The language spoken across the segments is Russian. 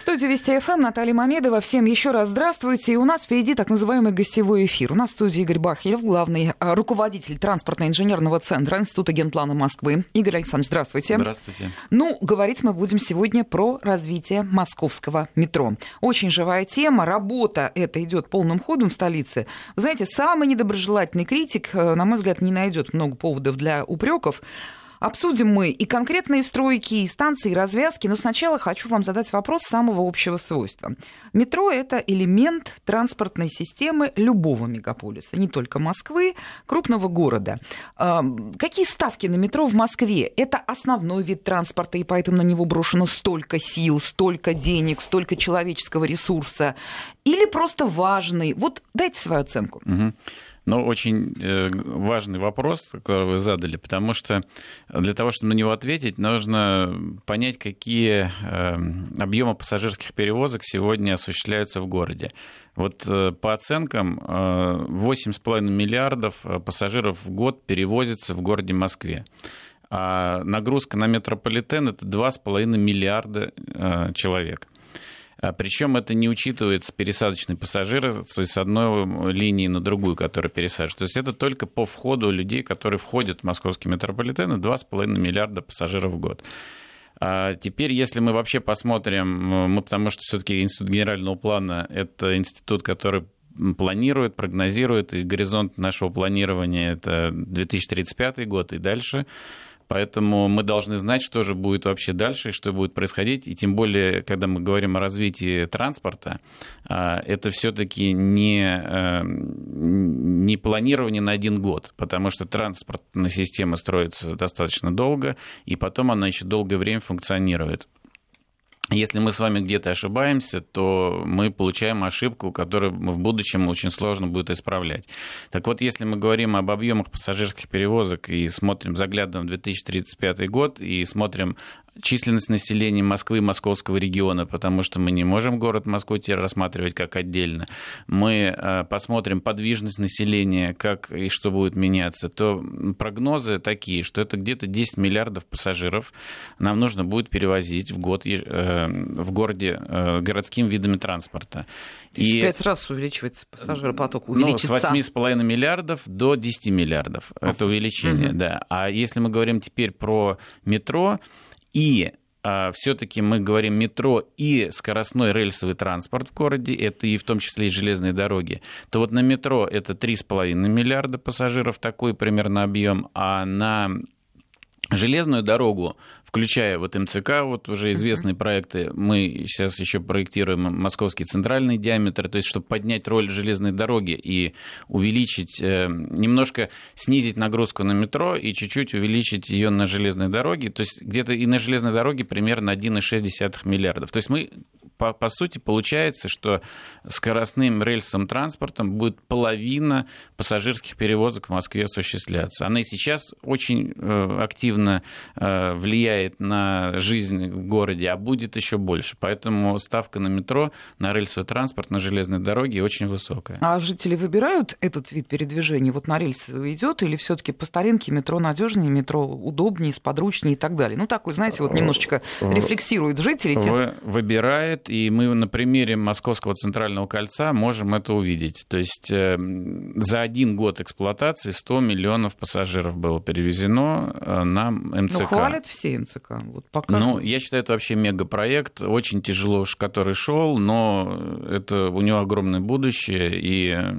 В студии Вести ФМ Наталья Мамедова. Всем еще раз здравствуйте. И у нас впереди так называемый гостевой эфир. У нас в студии Игорь Бахилев, главный а, руководитель транспортно-инженерного центра Института генплана Москвы. Игорь Александрович, здравствуйте. Здравствуйте. Ну, говорить мы будем сегодня про развитие московского метро. Очень живая тема. Работа эта идет полным ходом в столице. Вы знаете, самый недоброжелательный критик, э, на мой взгляд, не найдет много поводов для упреков. Обсудим мы и конкретные стройки, и станции, и развязки, но сначала хочу вам задать вопрос самого общего свойства. Метро – это элемент транспортной системы любого мегаполиса, не только Москвы, крупного города. Какие ставки на метро в Москве? Это основной вид транспорта, и поэтому на него брошено столько сил, столько денег, столько человеческого ресурса. Или просто важный? Вот дайте свою оценку. Угу. Но очень э, важный вопрос, который вы задали, потому что для того, чтобы на него ответить, нужно понять, какие э, объемы пассажирских перевозок сегодня осуществляются в городе. Вот э, по оценкам 8,5 миллиардов пассажиров в год перевозится в городе Москве. А нагрузка на метрополитен это 2,5 миллиарда человек. А Причем это не учитывается пересадочный пассажир, с одной линии на другую, которая пересаживает. То есть это только по входу людей, которые входят в московский метрополитен, и 2,5 миллиарда пассажиров в год. А теперь, если мы вообще посмотрим, мы, потому что все-таки Институт генерального плана – это институт, который планирует, прогнозирует, и горизонт нашего планирования – это 2035 год и дальше – Поэтому мы должны знать, что же будет вообще дальше, что будет происходить. И тем более, когда мы говорим о развитии транспорта, а, это все-таки не, э, не планирование на один год, потому что транспортная система строится достаточно долго, и потом она еще долгое время функционирует. Если мы с вами где-то ошибаемся, то мы получаем ошибку, которую в будущем очень сложно будет исправлять. Так вот, если мы говорим об объемах пассажирских перевозок и смотрим, заглядываем в 2035 год и смотрим численность населения Москвы и московского региона, потому что мы не можем город Москву теперь рассматривать как отдельно. Мы э, посмотрим подвижность населения, как и что будет меняться, то прогнозы такие, что это где-то 10 миллиардов пассажиров нам нужно будет перевозить в год э, в городе э, городскими видами транспорта. И в пять раз увеличивается пассажиропоток, увеличится. Ну, с 8,5 миллиардов до 10 миллиардов. Это увеличение, угу. да. А если мы говорим теперь про метро, и а, все-таки мы говорим метро и скоростной рельсовый транспорт в городе, это и в том числе и железные дороги, то вот на метро это 3,5 миллиарда пассажиров, такой примерно объем, а на железную дорогу, включая вот МЦК, вот уже известные проекты, мы сейчас еще проектируем московский центральный диаметр, то есть чтобы поднять роль железной дороги и увеличить, э, немножко снизить нагрузку на метро и чуть-чуть увеличить ее на железной дороге, то есть где-то и на железной дороге примерно 1,6 миллиардов. То есть мы по, по сути получается, что скоростным рельсовым транспортом будет половина пассажирских перевозок в Москве осуществляться. Она и сейчас очень э, активно э, влияет на жизнь в городе, а будет еще больше. Поэтому ставка на метро, на рельсовый транспорт, на железной дороге очень высокая. А жители выбирают этот вид передвижения? Вот на рельсы идет или все-таки по старинке метро надежнее, метро удобнее, сподручнее и так далее? Ну, такой, знаете, вот немножечко рефлексируют жители. Тем... Выбирает и мы на примере Московского центрального кольца можем это увидеть. То есть э, за один год эксплуатации 100 миллионов пассажиров было перевезено э, на МЦК. Ну, хвалят все МЦК. Вот пока... Ну, я считаю, это вообще мегапроект, очень тяжело, который шел, но это у него огромное будущее, и э,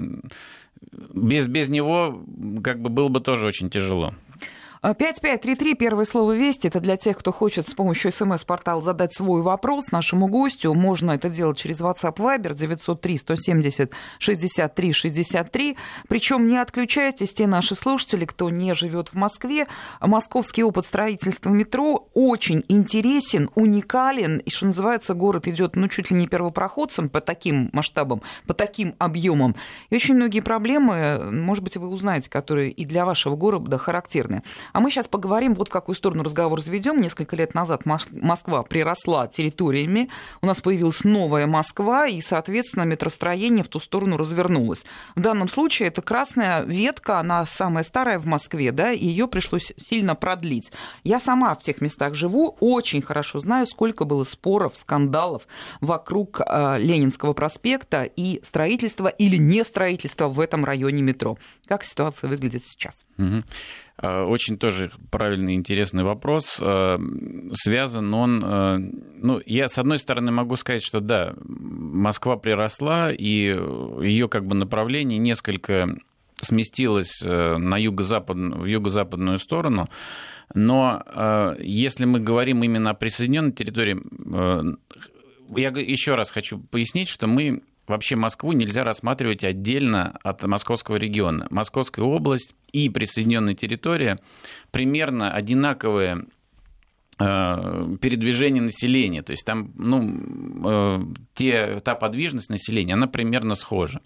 без, без него как бы было бы тоже очень тяжело. 5533, первое слово «Вести». Это для тех, кто хочет с помощью смс-портала задать свой вопрос нашему гостю. Можно это делать через WhatsApp Viber 903 170 63 63. Причем не отключайтесь, те наши слушатели, кто не живет в Москве. Московский опыт строительства метро очень интересен, уникален. И, что называется, город идет ну, чуть ли не первопроходцем по таким масштабам, по таким объемам. И очень многие проблемы, может быть, вы узнаете, которые и для вашего города характерны. А мы сейчас поговорим, вот в какую сторону разговор заведем. Несколько лет назад Москва приросла территориями, у нас появилась новая Москва, и, соответственно, метростроение в ту сторону развернулось. В данном случае это красная ветка, она самая старая в Москве, да, и ее пришлось сильно продлить. Я сама в тех местах живу, очень хорошо знаю, сколько было споров, скандалов вокруг э, Ленинского проспекта и строительства или не строительства в этом районе метро. Как ситуация выглядит сейчас? Угу. Очень тоже правильный, интересный вопрос. Э, связан он... Э, ну, я, с одной стороны, могу сказать, что да, Москва приросла, и ее как бы направление несколько сместилось на юго-запад, в юго-западную сторону. Но если мы говорим именно о присоединенной территории, я еще раз хочу пояснить, что мы вообще Москву нельзя рассматривать отдельно от московского региона. Московская область и присоединенная территория примерно одинаковые передвижение населения. То есть там ну, э, те, та подвижность населения, она примерно схожа.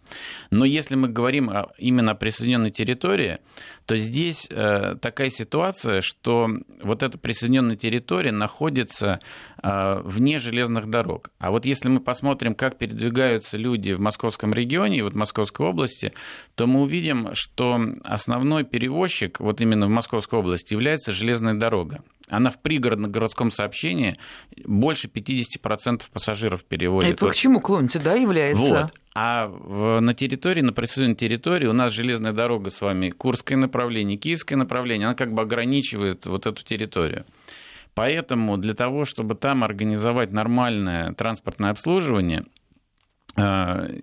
Но если мы говорим именно о присоединенной территории, то здесь э, такая ситуация, что вот эта присоединенная территория находится вне железных дорог. А вот если мы посмотрим, как передвигаются люди в московском регионе и вот в Московской области, то мы увидим, что основной перевозчик вот именно в Московской области является железная дорога она в пригородном городском сообщении больше 50% пассажиров переводит. Это к чему клоните, да, является? Вот. А в, на территории, на присоединенной территории у нас железная дорога с вами, Курское направление, Киевское направление, она как бы ограничивает вот эту территорию. Поэтому для того, чтобы там организовать нормальное транспортное обслуживание, э,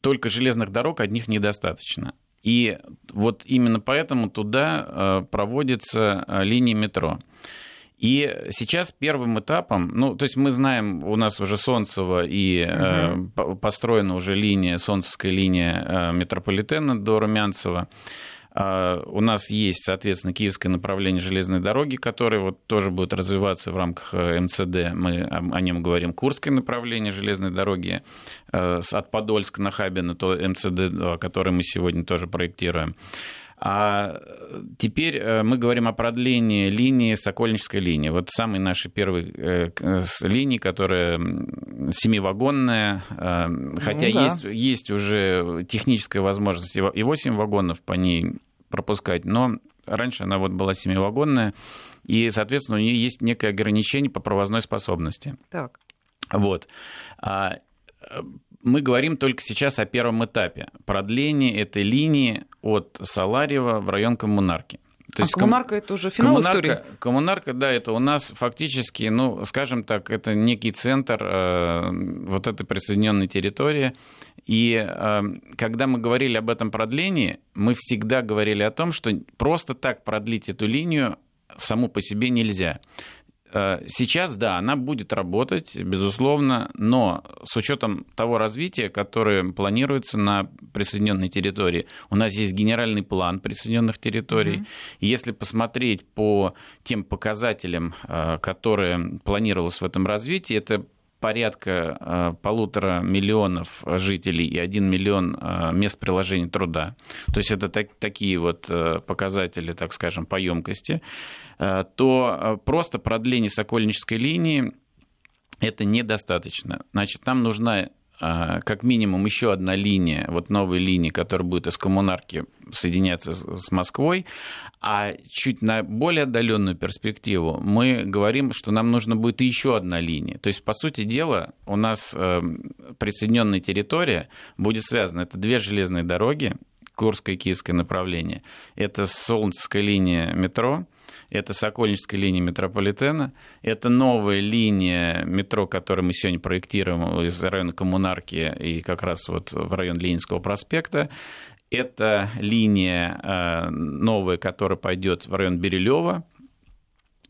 только железных дорог одних недостаточно. И вот именно поэтому туда э, проводится э, линия метро. И сейчас первым этапом, ну, то есть мы знаем, у нас уже Солнцево и угу. э, построена уже линия, Солнцевская линия э, метрополитена до Румянцева. А, у нас есть, соответственно, киевское направление железной дороги, которое вот тоже будет развиваться в рамках э, МЦД. Мы о нем говорим. Курское направление железной дороги э, от Подольска на Хабина, то МЦД, которое мы сегодня тоже проектируем. А теперь э, мы говорим о продлении линии, Сокольнической линии. Вот самой нашей первой линии, которая семивагонная, хотя ну, да. есть, есть уже техническая возможность и 8 вагонов по ней пропускать, но раньше она вот была семивагонная, и, соответственно, у нее есть некое ограничение по провозной способности. Так. Вот. Мы говорим только сейчас о первом этапе продлении этой линии от Саларева в район Коммунарки. То а есть коммунарка ком... это уже финал коммунарка, истории? Коммунарка, да, это у нас фактически, ну, скажем так, это некий центр э, вот этой присоединенной территории. И э, когда мы говорили об этом продлении, мы всегда говорили о том, что просто так продлить эту линию саму по себе нельзя. Э, сейчас, да, она будет работать, безусловно, но с учетом того развития, которое планируется на присоединенной территории, у нас есть генеральный план присоединенных территорий. Mm-hmm. И если посмотреть по тем показателям, э, которые планировалось в этом развитии, это порядка э, полутора миллионов жителей и один миллион мест приложения труда. То есть это так, такие вот показатели, так скажем, по емкости. Э, то э, просто продление Сокольнической линии это недостаточно. Значит, нам нужна э, как минимум еще одна линия, вот новая линия, которая будет из коммунарки соединяться с Москвой, а чуть на более отдаленную перспективу мы говорим, что нам нужно будет еще одна линия. То есть, по сути дела, у нас присоединенная территория будет связана. Это две железные дороги, Курское и Киевское направление. Это Солнцевская линия метро, это Сокольническая линия метрополитена, это новая линия метро, которую мы сегодня проектируем из района Коммунарки и как раз вот в район Ленинского проспекта. Это линия э, новая, которая пойдет в район Берилева,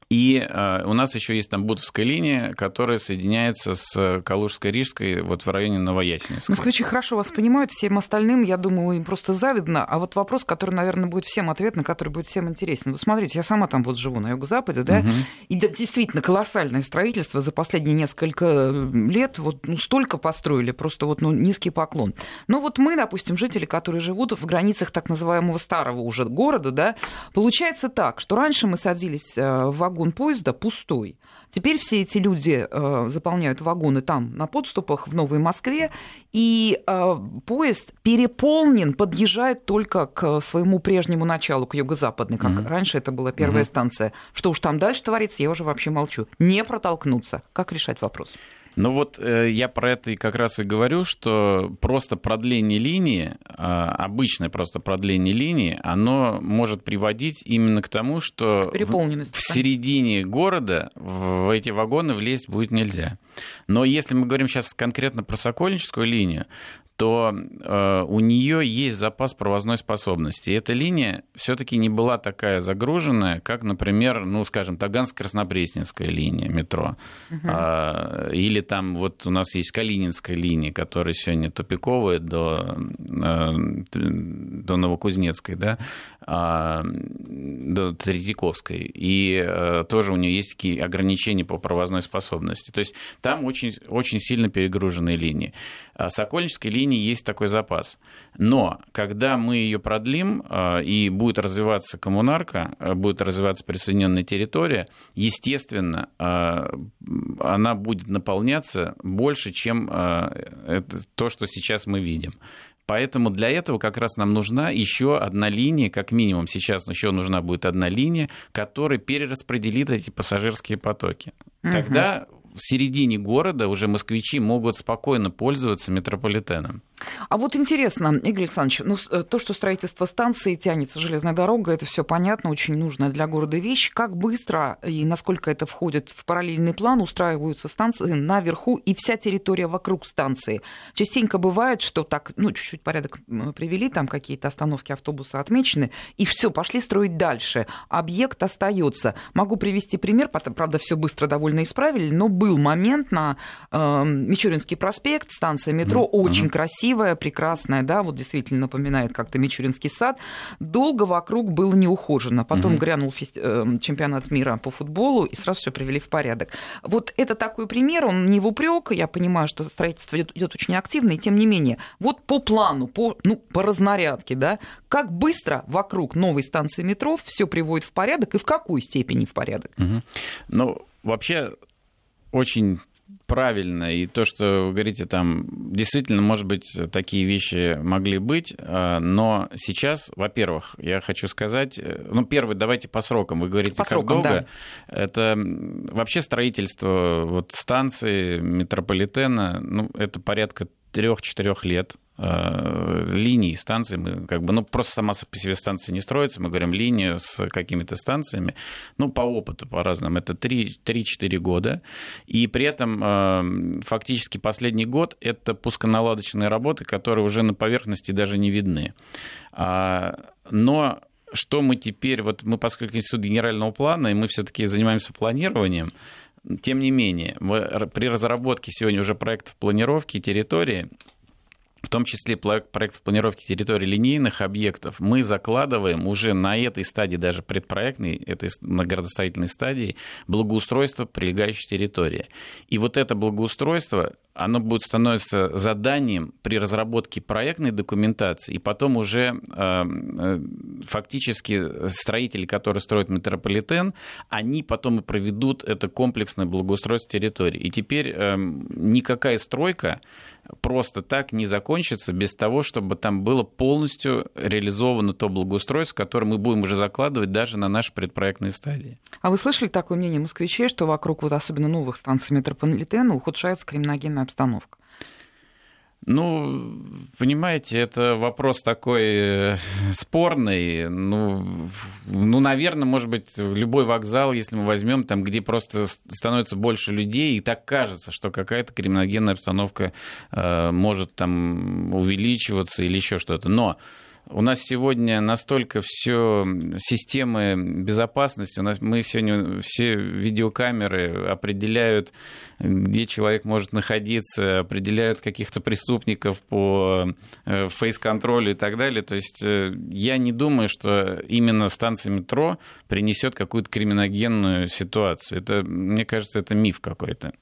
И э, у нас еще есть там Бутовская линия, которая соединяется с Калужско-Рижской вот в районе Новоясеневска. Москвичи хорошо вас понимают, всем остальным, я думаю, им просто завидно. А вот вопрос, который, наверное, будет всем ответ, на который будет всем интересен. Вы смотрите, я сама там вот живу на юго-западе, да, угу. и да, действительно колоссальное строительство за последние несколько лет, вот ну, столько построили, просто вот ну, низкий поклон. Но вот мы, допустим, жители, которые живут в границах так называемого старого уже города, да, получается так, что раньше мы садились э, в вагон вагон поезда пустой. Теперь все эти люди э, заполняют вагоны там на подступах в Новой Москве, и э, поезд переполнен, подъезжает только к своему прежнему началу, к юго-западной, как mm-hmm. раньше это была первая mm-hmm. станция. Что уж там дальше творится, я уже вообще молчу. Не протолкнуться. Как решать вопрос? Ну вот э, я про это и как раз и говорю, что просто продление линии, э, обычное просто продление линии, оно может приводить именно к тому, что в, в середине города в эти вагоны влезть будет нельзя. Но если мы говорим сейчас конкретно про Сокольническую линию, то э, у нее есть запас провозной способности. И эта линия все-таки не была такая загруженная, как, например, ну, скажем, Таганско-Краснопресненская линия метро. Угу. А, или там вот у нас есть Калининская линия, которая сегодня тупиковая до, э, до Новокузнецкой, да, а, до Третьяковской. И э, тоже у нее есть такие ограничения по провозной способности. То есть там очень, очень сильно перегруженные линии. А Сокольнической линии есть такой запас. Но когда мы ее продлим, а, и будет развиваться коммунарка, а, будет развиваться присоединенная территория, естественно, она будет наполняться больше, чем то, что сейчас мы видим. Поэтому для этого как раз нам нужна еще одна линия, как минимум сейчас еще нужна будет одна линия, которая перераспределит эти пассажирские потоки. Угу. Тогда в середине города уже москвичи могут спокойно пользоваться метрополитеном. А вот интересно, Игорь Александрович, ну, э, то, что строительство станции тянется железная дорога, это все понятно, очень нужная для города вещь. Как быстро и насколько это входит в параллельный план устраиваются станции наверху и вся территория вокруг станции? Частенько бывает, что так, ну, чуть-чуть порядок привели, там какие-то остановки автобуса отмечены, и все, пошли строить дальше. Объект остается. Могу привести пример, правда, все быстро довольно исправили, но был момент на э, Мичуринский проспект, станция метро, mm-hmm. очень красивая красивая, прекрасная, да, вот действительно напоминает как-то Мичуринский сад. Долго вокруг было не ухожено. Потом угу. грянул фести... Э, чемпионат мира по футболу, и сразу все привели в порядок. Вот это такой пример, он не в упрек. Я понимаю, что строительство идет очень активно, и тем не менее, вот по плану, по, ну, по разнарядке, да, как быстро вокруг новой станции метро все приводит в порядок и в какой степени в порядок? Угу. Ну, вообще очень правильно, и то, что вы говорите, там действительно, может быть, такие вещи могли быть, а, но сейчас, во-первых, я хочу сказать, э, ну, первый, давайте по срокам, вы говорите, по как срокам, долго. Да. Это вообще строительство вот станции метрополитена, ну, это порядка трех-четырех лет э, линии станции, мы как бы, ну, просто сама по себе станция не строится, мы говорим линию с какими-то станциями, ну, по опыту, по разному, это 3-4 года, и при этом э, фактически последний год это пусконаладочные работы, которые уже на поверхности даже не видны. А, но что мы теперь, вот мы, поскольку институт генерального плана, и мы все-таки занимаемся планированием, тем не менее, при разработке сегодня уже проектов планировки территории, в том числе проект, проект планировки территории линейных объектов, мы закладываем уже на этой стадии, даже предпроектной, этой на градостроительной стадии, благоустройство прилегающей территории. И вот это благоустройство, оно будет становиться заданием при разработке проектной документации, и потом уже э, э, фактически строители, которые строят метрополитен, они потом и проведут это комплексное благоустройство территории. И теперь э, никакая стройка просто так не закончится без того, чтобы там было полностью реализовано то благоустройство, которое мы будем уже закладывать даже на наши предпроектные стадии. А вы слышали такое мнение москвичей, что вокруг вот особенно новых станций метрополитена ухудшается криминогенная обстановка? Ну, понимаете, это вопрос такой э, спорный. Ну, ну, наверное, может быть, любой вокзал, если мы возьмем, там, где просто становится больше людей, и так кажется, что какая-то криминогенная обстановка э, может там увеличиваться или еще что-то. Но У нас сегодня настолько все системы безопасности, у нас мы сегодня все видеокамеры определяют, где человек может находиться, определяют каких-то преступников по э, фейс-контролю и так далее. То есть э, я не думаю, что именно станция метро принесет какую-то криминогенную ситуацию. Это, мне кажется, это миф какой-то.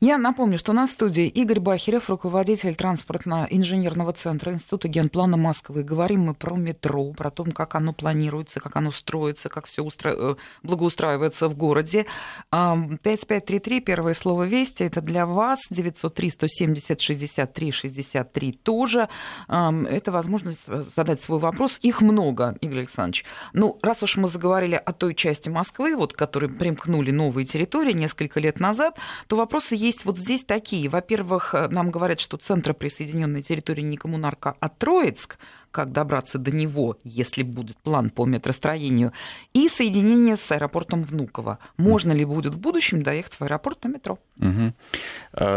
Я напомню, что на студии Игорь Бахерев, руководитель транспортно-инженерного центра Института генплана Москвы. Говорим мы про метро, про то, как оно планируется, как оно строится, как все устра... Э, благоустраивается в городе. 5533, первое слово «Вести», это для вас. 903-170-63-63 тоже. Это возможность задать свой вопрос. Их много, Игорь Александрович. Ну, раз уж мы заговорили о той части Москвы, вот, которые примкнули новые территории несколько лет назад, то вопросы есть вот здесь такие. Во-первых, э, нам говорят, что центр присоединенной территории не коммунарка, а Троицк, как добраться до него, если будет план по метростроению, и соединение с аэропортом Внуково. Можно ли будет в будущем доехать в аэропорт на метро? Угу.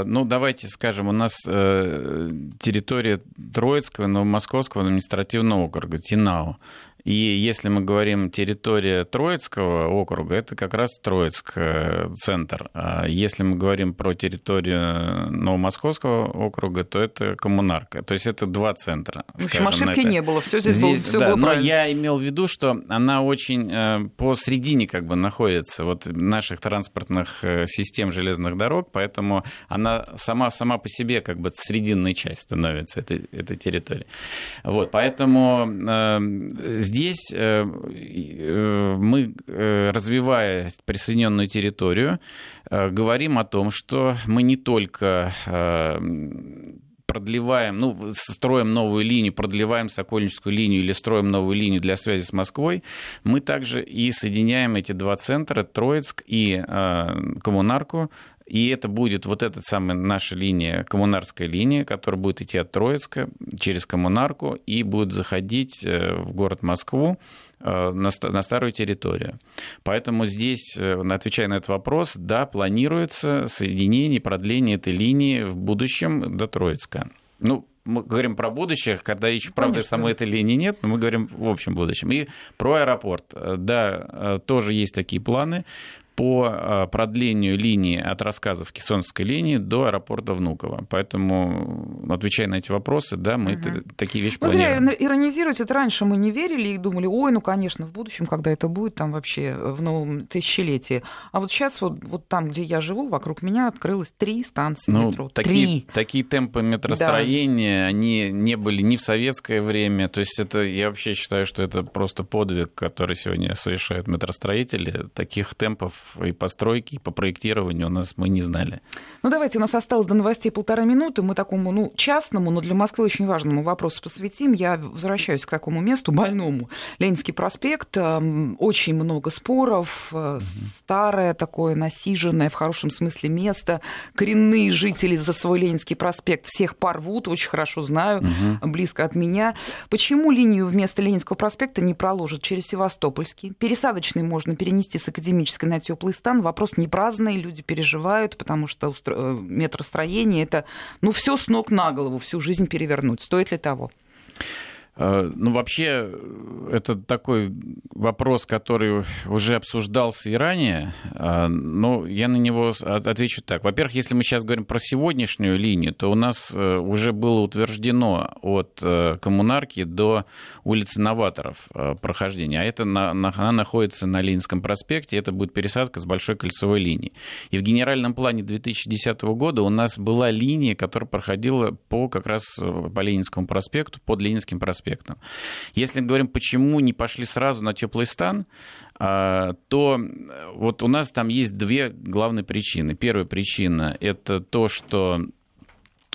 Ну, давайте скажем, у нас э, территория Троицкого, Новомосковского административного округа, Тинау. И если мы говорим территория Троицкого округа, это как раз Троицк э, центр. А если мы говорим про территорию Новомосковского округа, то это коммунарка. То есть это два центра. В общем, ошибки не было, все здесь, здесь было, все да, было но правильно. я имел в виду, что она очень э, посредине как бы находится вот наших транспортных э, систем железных дорог, поэтому она сама, сама по себе как бы срединной часть становится этой, этой территории. Вот, поэтому здесь э, э, мы, э, развивая присоединенную территорию, говорим о том, что мы не только продлеваем, ну, строим новую линию, продлеваем Сокольническую линию или строим новую линию для связи с Москвой, мы также и соединяем эти два центра, Троицк и э, Коммунарку, и это будет вот эта самая наша линия, коммунарская линия, которая будет идти от Троицка через Коммунарку и будет заходить э, в город Москву на старую территорию. Поэтому здесь, э, отвечая на этот вопрос, да, планируется соединение, продление этой линии в будущем до Троицка. Ну, мы говорим про будущее, когда еще, правда, Конечно. самой этой линии нет, но мы говорим в общем будущем. И про аэропорт. Да, тоже есть такие планы по а, продлению линии от рассказов Кессонской линии до аэропорта Внуково. Поэтому, отвечая на эти вопросы, да, мы угу. такие вещи ну, планируем. Зря иронизировать, это раньше мы не верили и думали, ой, ну, конечно, в будущем, когда это будет, там вообще в новом тысячелетии. А вот сейчас вот, вот там, где я живу, вокруг меня открылось три станции ну, метро. Такие, три. такие темпы метростроения, да. они не были ни в советское время, то есть это, я вообще считаю, что это просто подвиг, который сегодня совершают метростроители. Таких темпов и постройки, и по проектированию у нас мы не знали. Ну, давайте, у нас осталось до новостей полтора минуты. Мы такому, ну, частному, но для Москвы очень важному вопросу посвятим. Я возвращаюсь к такому месту, больному. Ленинский проспект. Эм, очень много споров. Угу. Старое такое, насиженное, в хорошем смысле, место. Коренные жители за свой Ленинский проспект всех порвут. Очень хорошо знаю, угу. близко от меня. Почему линию вместо Ленинского проспекта не проложат через Севастопольский? Пересадочный можно перенести с Академической на теплый стан. Вопрос не праздный, люди переживают, потому что устро... Э, метростроение это, ну, все с ног на голову, всю жизнь перевернуть. Стоит ли того? Э, ну, вообще, это такой вопрос, который уже обсуждался и ранее, э, но я на него отвечу так. Во-первых, если мы сейчас говорим про сегодняшнюю линию, то у нас э, уже было утверждено от Коммунарки до улицы Новаторов прохождение, а это она находится на Ленинском проспекте, это будет пересадка с большой кольцевой линии. И в генеральном плане 2010 года у нас была линия, которая проходила по как раз по Ленинскому проспекту, под Ленинским проспектом проспектом. Если говорим, почему не пошли сразу на теплый стан, а, то вот у нас там есть две главные причины. Первая причина – это то, что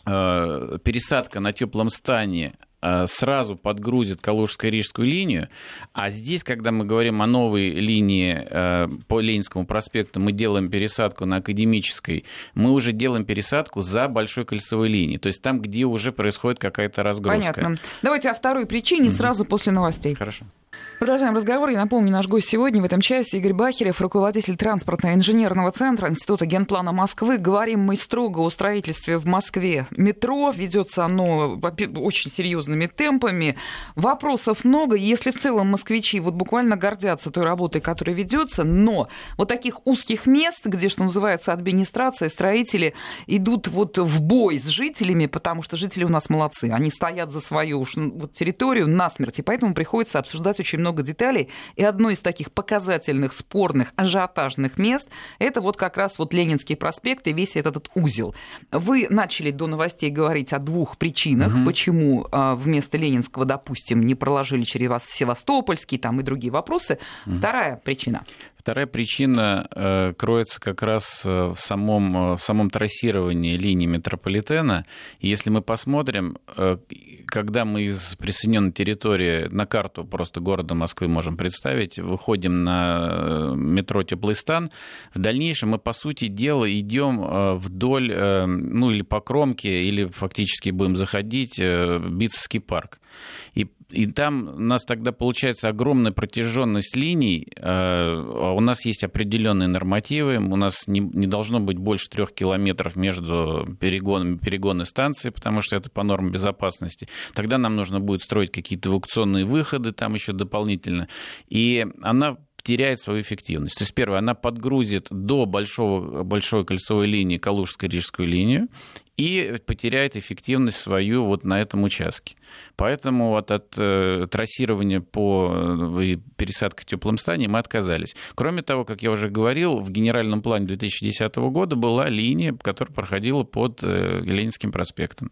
а, пересадка на теплом стане Э, сразу подгрузит Калужско-Рижскую линию, а здесь, когда мы говорим о новой линии э, по Ленинскому проспекту, мы делаем пересадку на Академической, мы уже делаем пересадку за Большой кольцевой линией, то есть там, где уже происходит какая-то разгрузка. Понятно. Давайте о второй причине сразу после новостей. Хорошо. Продолжаем разговор. Я напомню, наш гость сегодня в этом часе Игорь Бахерев, руководитель транспортно-инженерного центра Института генплана Москвы. Говорим мы строго о строительстве в Москве метро. Ведется оно очень серьезными темпами. Вопросов много. Если в целом москвичи вот буквально гордятся той работой, которая ведется, но вот таких узких мест, где, что называется, администрация, строители идут вот в бой с жителями, потому что жители у нас молодцы. Они стоят за свою вот, территорию насмерть, и поэтому приходится обсуждать очень много деталей. И одно из таких показательных, спорных, ажиотажных мест – это вот как раз вот Ленинский проспект и весь этот узел. Вы начали до новостей говорить о двух причинах, угу. почему а, вместо Ленинского, допустим, не проложили через вас Севастопольский там и другие вопросы. Угу. Вторая причина. Вторая причина э, кроется как раз э, в самом, э, в самом трассировании линии метрополитена. Если мы посмотрим, когда мы из присоединенной территории на карту просто города Москвы можем представить, выходим на метро Теплый-Стан, в дальнейшем мы, по сути дела, идем вдоль, ну или по кромке, или фактически будем заходить в Битцевский парк. И и там у нас тогда получается огромная протяженность линий. Э, у нас есть определенные нормативы. У нас не, не должно быть больше трех километров между перегонами перегонной станции, потому что это по нормам безопасности. Тогда нам нужно будет строить какие-то эвакуационные выходы там еще дополнительно. И она теряет свою эффективность. То есть, первое, она подгрузит до большого, большой кольцевой линии Калужско-Рижскую линию и потеряет эффективность свою вот на этом участке. Поэтому вот от э, трассирования по э, пересадке в теплом мы отказались. Кроме того, как я уже говорил, в генеральном плане 2010 года была линия, которая проходила под э, Ленинским проспектом.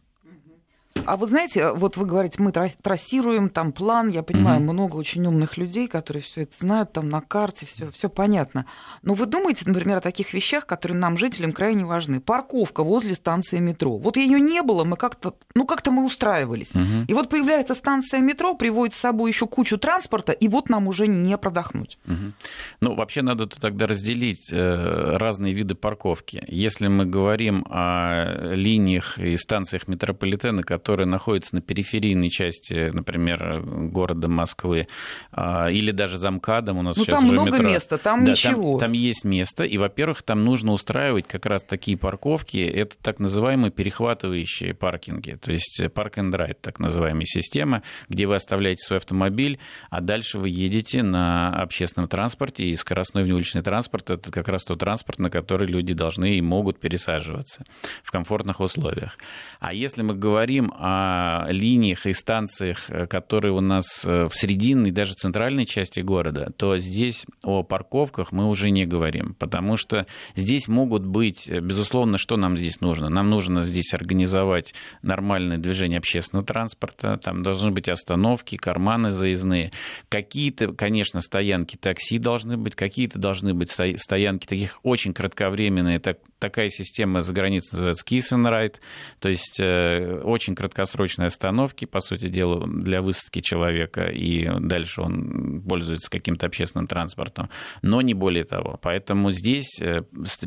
А вот знаете, вот вы говорите, мы трассируем там план, я понимаю, угу. много очень умных людей, которые все это знают, там на карте все, все понятно. Но вы думаете, например, о таких вещах, которые нам, жителям, крайне важны. Парковка возле станции метро. Вот ее не было, мы как-то, ну как-то мы устраивались. Угу. И вот появляется станция метро, приводит с собой еще кучу транспорта, и вот нам уже не продохнуть. Угу. Ну, вообще надо тогда разделить э, разные виды парковки. Если мы говорим о линиях и станциях метрополитена, которые которые находятся на периферийной части, например, города Москвы, а, или даже замкадом у нас ну, сейчас там уже много метро. места, там да, ничего. Там, там есть место, и, во-первых, там нужно устраивать как раз такие парковки, это так называемые перехватывающие паркинги, то есть парк and ride, так называемая система, где вы оставляете свой автомобиль, а дальше вы едете на общественном транспорте, и скоростной внеуличный транспорт – это как раз тот транспорт, на который люди должны и могут пересаживаться в комфортных условиях. А если мы говорим о линиях и станциях, э, которые у нас э, в срединной, даже центральной части города, то здесь о парковках мы уже не говорим, потому что здесь могут быть, э, безусловно, что нам здесь нужно? Нам нужно здесь организовать нормальное движение общественного транспорта, там должны быть остановки, карманы заездные, какие-то, конечно, стоянки такси должны быть, какие-то должны быть стоянки таких очень кратковременные, так, такая система за границей называется kiss and ride, то есть очень кратковременные краткосрочной остановки, по сути дела, для высадки человека, и дальше он пользуется каким-то общественным транспортом, но не более того. Поэтому здесь э,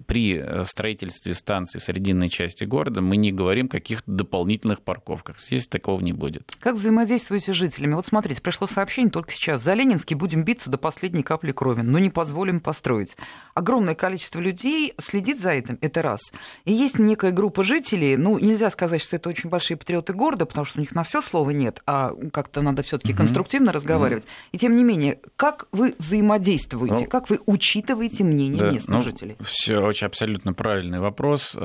при строительстве станции в срединной части города мы не говорим о каких-то дополнительных парковках. Здесь такого не будет. Как взаимодействуете с жителями? Вот смотрите, пришло сообщение только сейчас. За Ленинский будем биться до последней капли крови, но не позволим построить. Огромное количество людей следит за этим, это раз. И есть некая группа жителей, ну, нельзя сказать, что это очень большие патриоты города, потому что у них на все слова нет, а как-то надо все-таки угу. конструктивно разговаривать. Угу. И тем не менее, как вы взаимодействуете, ну, как вы учитываете мнение да, местных ну, жителей? Все очень абсолютно правильный вопрос.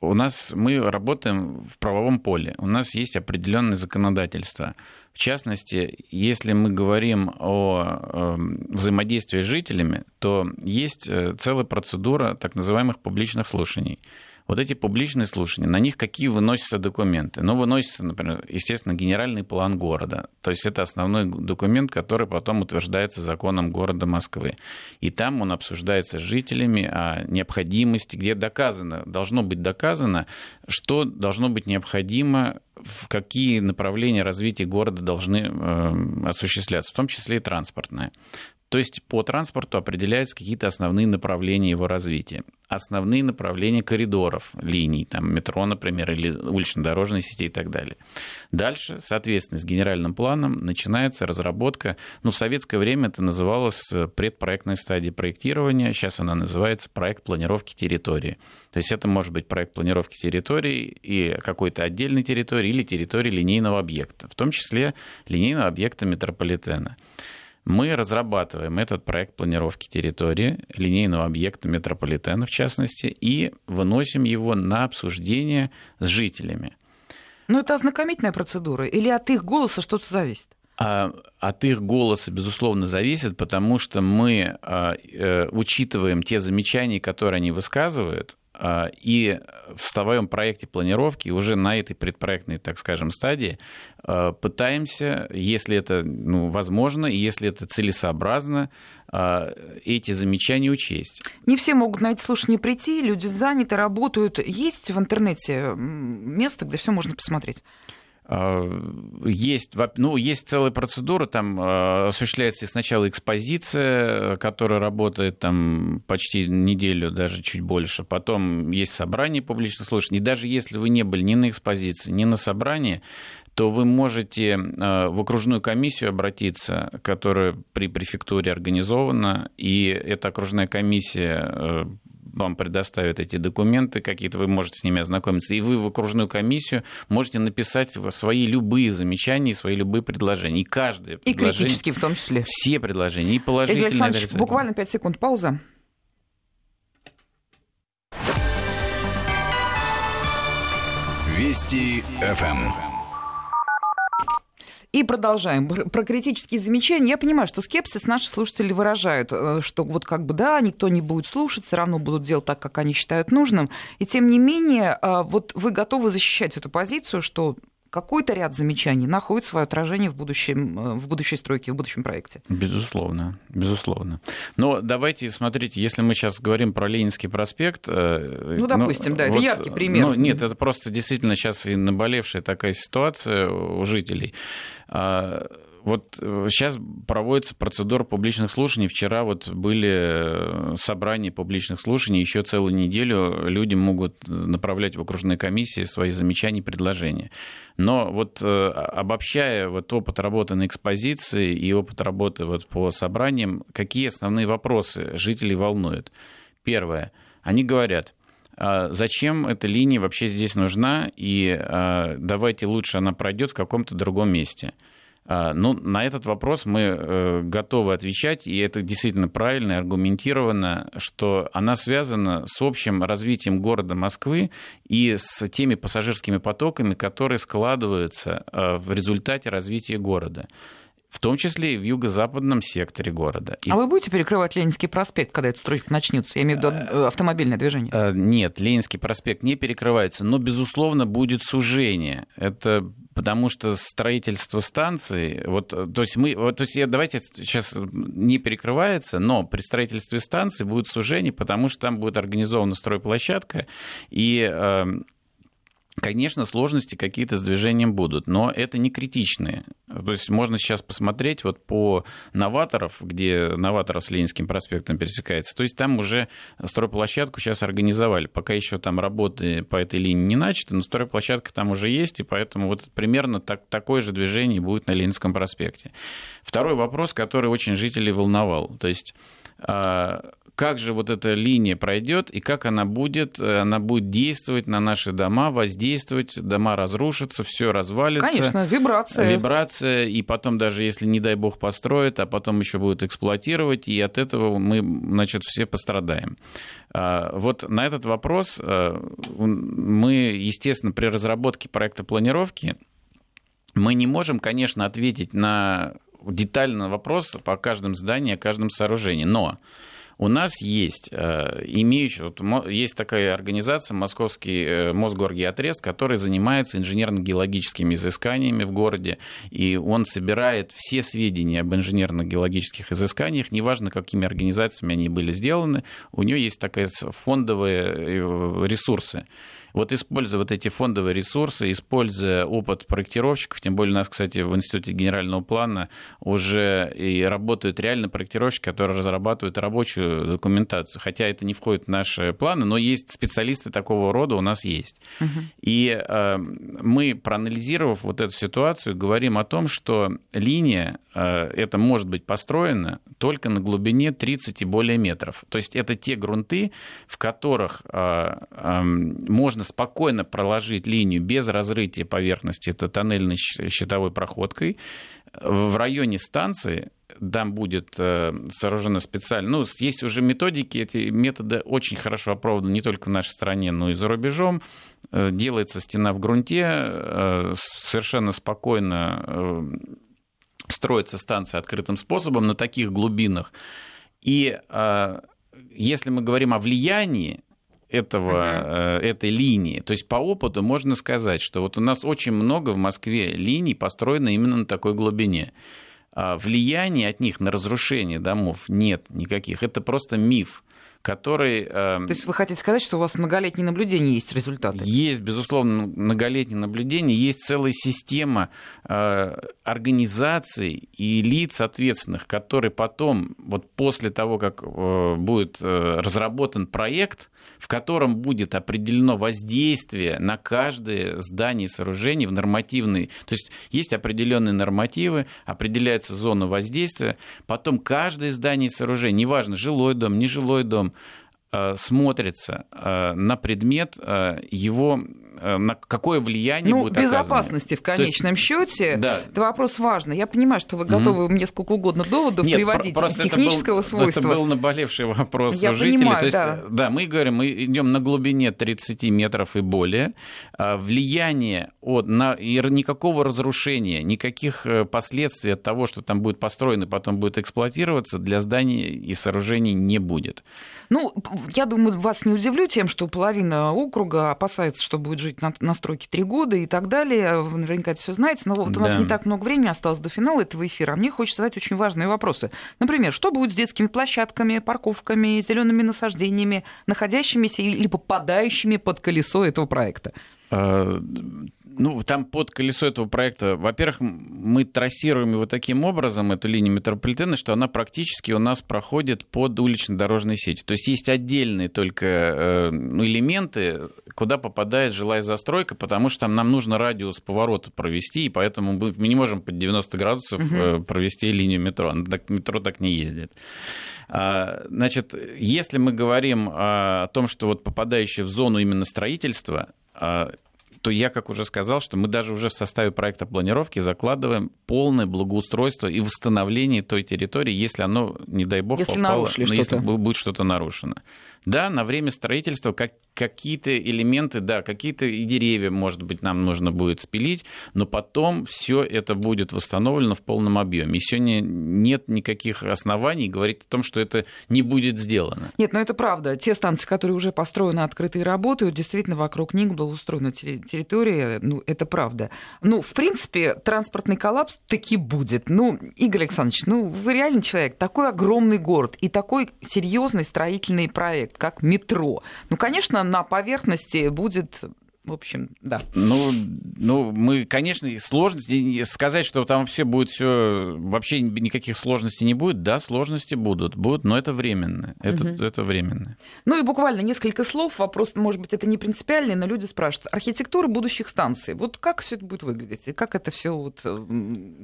У нас мы работаем в правовом поле, у нас есть определенное законодательство. В частности, если мы говорим о эм, взаимодействии с жителями, то есть э, целая процедура так называемых публичных слушаний вот эти публичные слушания, на них какие выносятся документы? Ну, выносится, например, естественно, генеральный план города. То есть это основной документ, который потом утверждается законом города Москвы. И там он обсуждается с жителями о необходимости, где доказано, должно быть доказано, что должно быть необходимо в какие направления развития города должны э, осуществляться, в том числе и транспортное. То есть по транспорту определяются какие-то основные направления его развития. Основные направления коридоров, линий, там, метро, например, или улично-дорожной сети и так далее. Дальше, соответственно, с генеральным планом начинается разработка, ну, в советское время это называлось предпроектной стадии проектирования, сейчас она называется проект планировки территории. То есть это может быть проект планировки территории и какой-то отдельной территории или территории линейного объекта, в том числе линейного объекта метрополитена. Мы разрабатываем этот проект планировки территории, линейного объекта метрополитена в частности, и выносим его на обсуждение с жителями. Ну, это ознакомительная процедура или от их голоса что-то зависит? А, от их голоса, безусловно, зависит, потому что мы а, э, учитываем те замечания, которые они высказывают, а, и в своем проекте планировки уже на этой предпроектной, так скажем, стадии пытаемся, если это ну, возможно, если это целесообразно, эти замечания учесть. Не все могут на эти слушания прийти, люди заняты, работают. Есть в интернете место, где все можно посмотреть? А, есть, ну, есть целая процедура, там а, осуществляется сначала экспозиция, которая работает там почти неделю, даже чуть больше. Потом есть собрание публичных слушаний. И даже если вы не были ни на экспозиции, ни на собрании, то вы можете а, в окружную комиссию обратиться, которая при префектуре организована, и эта окружная комиссия вам предоставят эти документы какие-то, вы можете с ними ознакомиться, и вы в окружную комиссию можете написать свои любые замечания, свои любые предложения. И каждое и предложение... И критические в том числе. Все предложения, и положительные, Игорь Александрович, буквально 5 секунд, пауза. Вести ФМ. И продолжаем. Про критические замечания. Я понимаю, что скепсис наши слушатели выражают, э, что вот как бы да, никто не будет слушать, все равно будут делать так, как они считают нужным. И тем не менее, э, вот вы готовы защищать эту позицию, что какой-то ряд замечаний находит свое отражение в, будущем, э, в будущей стройке, в будущем проекте. Безусловно, безусловно. Но давайте, смотрите, если мы сейчас говорим про Ленинский проспект... Э, ну, допустим, ну, да, вот, это яркий пример. Ну, нет, это просто действительно сейчас и наболевшая такая ситуация у жителей. Вот сейчас э, проводится процедура публичных слушаний. Вчера вот были э, собрания публичных слушаний. Еще целую неделю люди могут направлять в окружные комиссии свои замечания и предложения. Но вот э, обобщая вот опыт работы на экспозиции и опыт работы вот по собраниям, какие основные вопросы жителей волнуют? Первое. Они говорят, «А зачем эта линия вообще здесь нужна, и а, давайте лучше она пройдет в каком-то другом месте. А, ну, на этот вопрос мы э, готовы отвечать, и это действительно правильно и аргументированно, что она связана с общим развитием города Москвы и с теми пассажирскими потоками, которые складываются э, в результате развития города в том числе и в юго-западном секторе города. И... А вы будете перекрывать Ленинский проспект, когда эта стройка начнется? Я имею в виду э, автомобильное движение. Э, нет, Ленинский проспект не перекрывается, но, безусловно, будет сужение. Это потому что строительство станции, вот, то есть мы, вот, то есть давайте сейчас не перекрывается, но при строительстве станции будет сужение, потому что там будет организована стройплощадка, и Конечно, сложности какие-то с движением будут, но это не критичные. То есть можно сейчас посмотреть вот по новаторов, где новаторов с Ленинским проспектом пересекается. То есть там уже стройплощадку сейчас организовали. Пока еще там работы по этой линии не начаты, но стройплощадка там уже есть, и поэтому вот примерно так, такое же движение будет на Ленинском проспекте. Второй вопрос, который очень жителей волновал. То есть а, как же вот эта линия пройдет и как она будет, э, она будет действовать на наши дома, воздействовать, дома разрушатся, все развалится. Конечно, вибрация. Вибрация, и потом даже если, не дай бог, построят, а потом еще будут эксплуатировать, и от этого мы, значит, все пострадаем. А, вот на этот вопрос э, мы, естественно, при разработке проекта планировки мы не можем, конечно, ответить на детально вопрос по каждому зданию, каждому сооружению, но у нас есть э, имеющий, вот, есть такая организация Московский э, Мосгоргеотрез, который занимается инженерно-геологическими изысканиями в городе, и он собирает все сведения об инженерно-геологических изысканиях, неважно, какими организациями они были сделаны, у него есть такая фондовые э, ресурсы. Вот используя вот эти фондовые ресурсы, используя опыт проектировщиков, тем более у нас, кстати, в Институте генерального плана уже и работают реально проектировщики, которые разрабатывают рабочую документацию. Хотя это не входит в наши планы, но есть специалисты такого рода у нас есть. Угу. И э, мы, проанализировав вот эту ситуацию, говорим о том, что линия э, это может быть построена только на глубине 30 и более метров. То есть это те грунты, в которых э, э, можно спокойно проложить линию без разрытия поверхности, это тоннельной щитовой проходкой. В районе станции там будет э, сооружено специально. Ну, есть уже методики, эти методы очень хорошо оправданы не только в нашей стране, но и за рубежом. Э, делается стена в грунте, э, совершенно спокойно строится станция открытым способом на таких глубинах. И если мы говорим о влиянии этого, uh-huh. этой линии. То есть по опыту можно сказать, что вот у нас очень много в Москве линий построено именно на такой глубине. А влияния от них на разрушение домов нет никаких. Это просто миф который... То есть вы хотите сказать, что у вас многолетние наблюдения есть результаты? Есть, безусловно, многолетние наблюдения, есть целая система э, организаций и лиц ответственных, которые потом, вот после того, как э, будет э, разработан проект, в котором будет определено воздействие на каждое здание и сооружение в нормативный... То есть есть определенные нормативы, определяется зона воздействия, потом каждое здание и сооружение, неважно, жилой дом, нежилой дом, Э, смотрится э, на предмет э, его на какое влияние ну, будет безопасности оказано. в конечном есть, счете. Да. Это вопрос важный. Я понимаю, что вы готовы mm-hmm. мне сколько угодно доводов Нет, приводить просто технического это был, свойства. Это был наболевший вопрос Я у жителей. Понимаю, То есть, да. да, мы говорим, мы идем на глубине 30 метров и более. Влияние от, на, и никакого разрушения, никаких последствий от того, что там будет построено и потом будет эксплуатироваться, для зданий и сооружений не будет. Ну, я думаю, вас не удивлю тем, что половина округа опасается, что будет жить на, на стройке три года и так далее. Вы наверняка это все знаете. Но вот да. у нас не так много времени осталось до финала этого эфира. А мне хочется задать очень важные вопросы. Например, что будет с детскими площадками, парковками, зелеными насаждениями, находящимися или попадающими под колесо этого проекта? А, ну, там под колесо этого проекта, во-первых, мы трассируем его таким образом, эту линию метрополитена, что она практически у нас проходит под улично-дорожной сетью. То есть есть отдельные только э, ну, элементы, куда попадает жилая застройка, потому что там нам нужно радиус поворота провести, и поэтому мы, мы не можем под 90 градусов угу. провести линию метро. Так, метро так не ездит. А, значит, если мы говорим о том, что вот попадающие в зону именно строительства, то я, как уже сказал, что мы даже уже в составе проекта планировки закладываем полное благоустройство и восстановление той территории, если оно, не дай бог, если попало, ну, если будет что-то нарушено. Да, на время строительства как, какие-то элементы, да, какие-то и деревья, может быть, нам нужно будет спилить, но потом все это будет восстановлено в полном объеме. И сегодня нет никаких оснований говорить о том, что это не будет сделано. Нет, но это правда. Те станции, которые уже построены, открытые работают, действительно вокруг них была устроена территория, ну, это правда. Ну, в принципе, транспортный коллапс таки будет. Ну, Игорь Александрович, ну, вы реальный человек, такой огромный город и такой серьезный строительный проект, как метро. Ну, конечно, на поверхности будет в общем, да. Ну, ну, мы, конечно, сложности сказать, что там все будет все вообще никаких сложностей не будет. Да, сложности будут, будут, но это временно. Это, угу. это временно. Ну и буквально несколько слов. Вопрос, может быть, это не принципиальный, но люди спрашивают: архитектура будущих станций. Вот как все это будет выглядеть? И как это все вот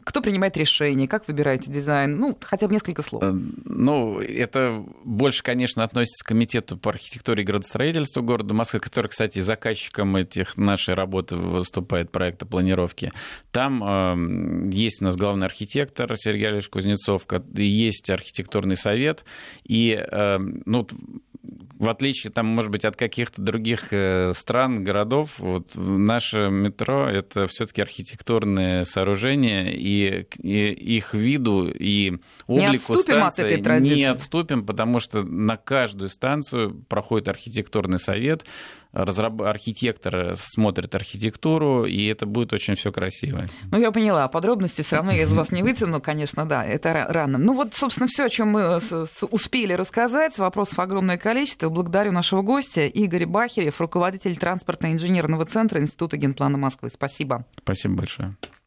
кто принимает решение, как выбираете дизайн? Ну, хотя бы несколько слов. Э, ну, это больше, конечно, относится к комитету по архитектуре и градостроительству города Москвы, который, кстати, заказчиком этих нашей работы выступает проекта планировки. Там э, есть у нас главный архитектор Сергей Алексеевич Кузнецов, есть архитектурный совет, и э, ну, в отличие, там, может быть, от каких-то других э, стран, городов, вот наше метро — это все таки архитектурное сооружение, и, и их виду и облику не станции от этой традиции. не отступим, потому что на каждую станцию проходит архитектурный совет, разраб... архитектор смотрит архитектуру, и это будет очень все красиво. Ну, я поняла. Подробности все равно я из вас не вытяну, конечно, да, это рано. Ну, вот, собственно, все, о чем мы успели рассказать. Вопросов огромное количество. Благодарю нашего гостя Игоря Бахерев, руководитель транспортно-инженерного центра Института генплана Москвы. Спасибо. Спасибо большое.